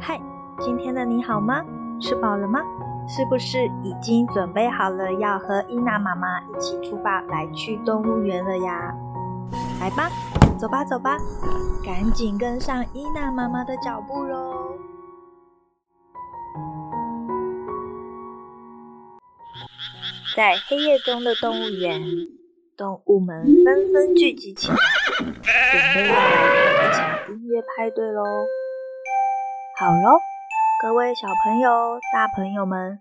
嗨，今天的你好吗？吃饱了吗？是不是已经准备好了要和伊娜妈妈一起出发来去动物园了呀？来吧，走吧走吧，赶紧跟上伊娜妈妈的脚步喽！在黑夜中的动物园，动物们纷纷聚集起来，准备要来一场音乐派对喽！好喽，各位小朋友、大朋友们，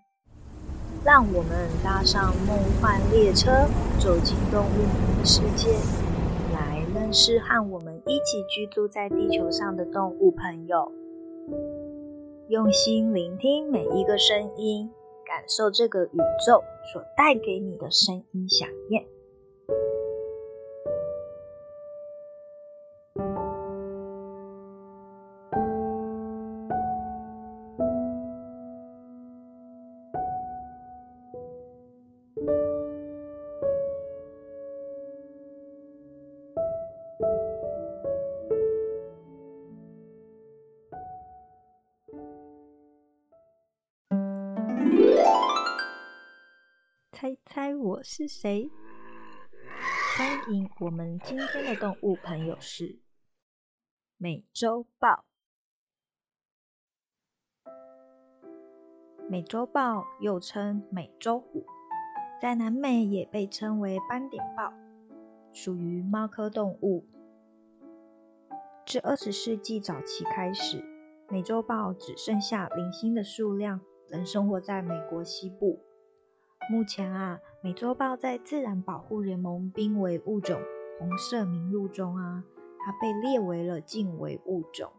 让我们搭上梦幻列车，走进动物的世界，来认识和我们一起居住在地球上的动物朋友，用心聆听每一个声音。感受这个宇宙所带给你的声音响应。猜猜我是谁？欢迎我们今天的动物朋友是美洲豹。美洲豹又称美洲虎，在南美也被称为斑点豹，属于猫科动物。自二十世纪早期开始，美洲豹只剩下零星的数量，仍生活在美国西部。目前啊，美洲豹在自然保护联盟濒危物种红色名录中啊，它被列为了近危物种。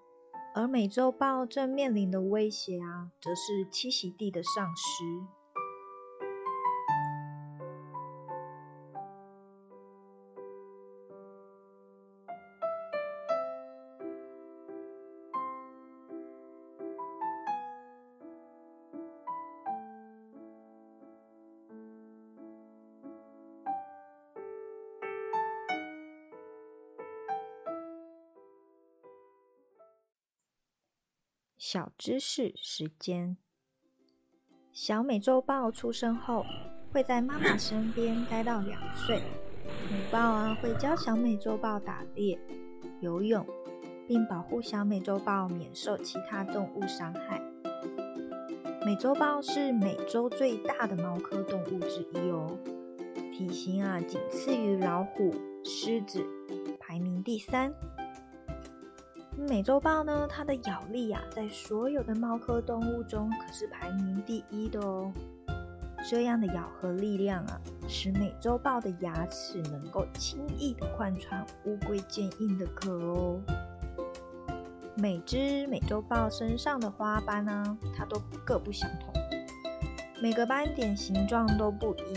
而美洲豹正面临的威胁啊，则是栖息地的丧失。小知识时间：小美洲豹出生后会在妈妈身边待到两岁。母豹啊会教小美洲豹打猎、游泳，并保护小美洲豹免受其他动物伤害。美洲豹是美洲最大的猫科动物之一哦，体型啊仅次于老虎、狮子，排名第三。美洲豹呢，它的咬力啊，在所有的猫科动物中可是排名第一的哦。这样的咬合力量啊，使美洲豹的牙齿能够轻易的贯穿乌龟坚硬的壳哦。每只美洲豹身上的花斑呢、它都各不相同，每个斑点形状都不一，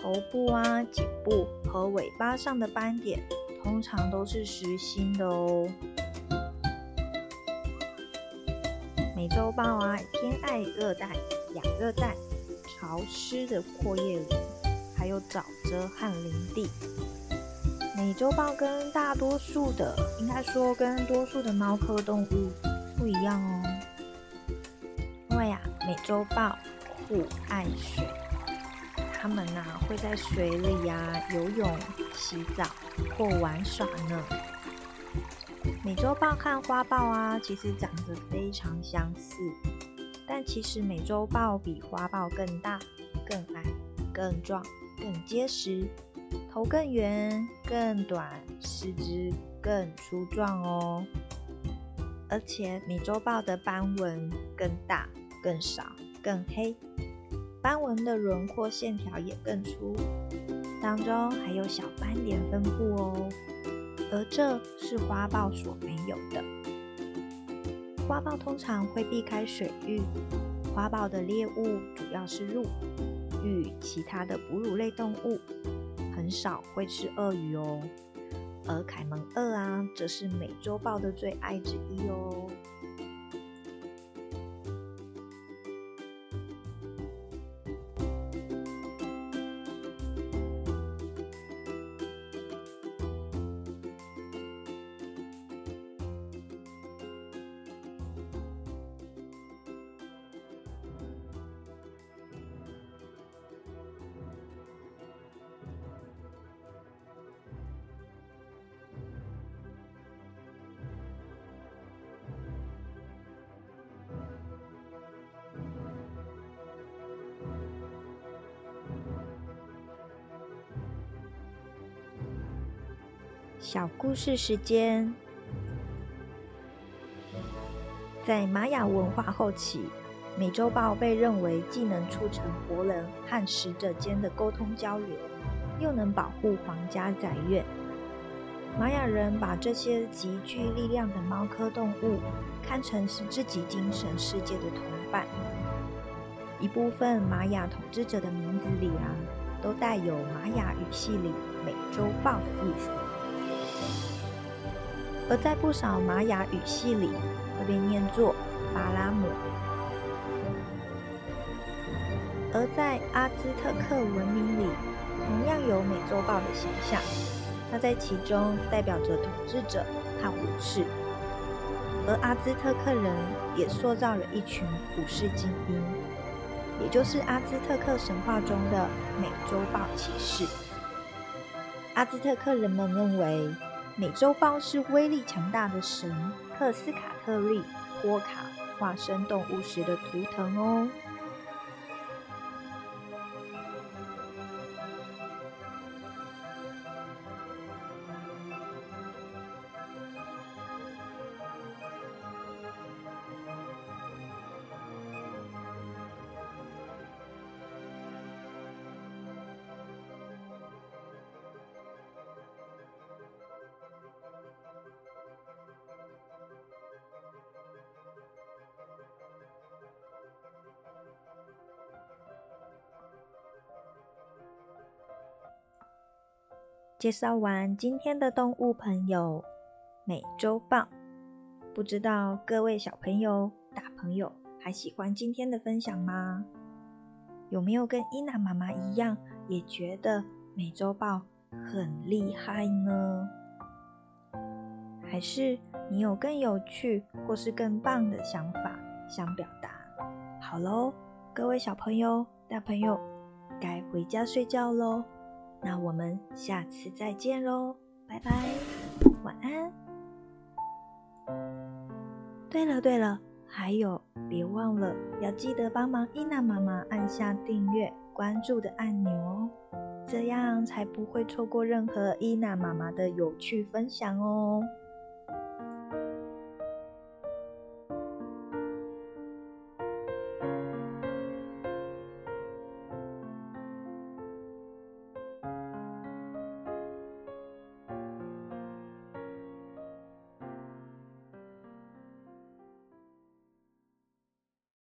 头部啊、颈部和尾巴上的斑点通常都是实心的哦。美洲豹啊，偏爱热带、亚热带、潮湿的阔叶林，还有沼泽和林地。美洲豹跟大多数的，应该说跟多数的猫科动物不一样哦。因为呀，美洲豹酷爱水，它们呐会在水里呀游泳、洗澡或玩耍呢。美洲豹和花豹啊，其实长得非常相似，但其实美洲豹比花豹更大、更矮、更壮、更结实，头更圆、更短，四肢更粗壮哦。而且美洲豹的斑纹更大、更少、更黑，斑纹的轮廓线条也更粗，当中还有小斑点分布哦。而这是花豹所没有的。花豹通常会避开水域，花豹的猎物主要是鹿、与其他的哺乳类动物，很少会吃鳄鱼哦。而凯门鳄啊，则是美洲豹的最爱之一哦。小故事时间，在玛雅文化后期，美洲豹被认为既能促成活人和死者间的沟通交流，又能保护皇家宅院。玛雅人把这些极具力量的猫科动物看成是自己精神世界的同伴。一部分玛雅统治者的名字里啊，都带有玛雅语系里美洲豹的意思。而在不少玛雅语系里，会被念作巴拉姆。而在阿兹特克文明里，同样有美洲豹的形象，它在其中代表着统治者和武士。而阿兹特克人也塑造了一群武士精英，也就是阿兹特克神话中的美洲豹骑士。阿兹特克人们认为，美洲豹是威力强大的神特斯卡特利波卡化身动物时的图腾哦。介绍完今天的动物朋友美洲豹，不知道各位小朋友、大朋友还喜欢今天的分享吗？有没有跟伊娜妈妈一样，也觉得美洲豹很厉害呢？还是你有更有趣或是更棒的想法想表达？好喽，各位小朋友、大朋友，该回家睡觉喽。那我们下次再见喽，拜拜，晚安。对了对了，还有别忘了要记得帮忙伊娜妈妈按下订阅、关注的按钮哦，这样才不会错过任何伊娜妈妈的有趣分享哦。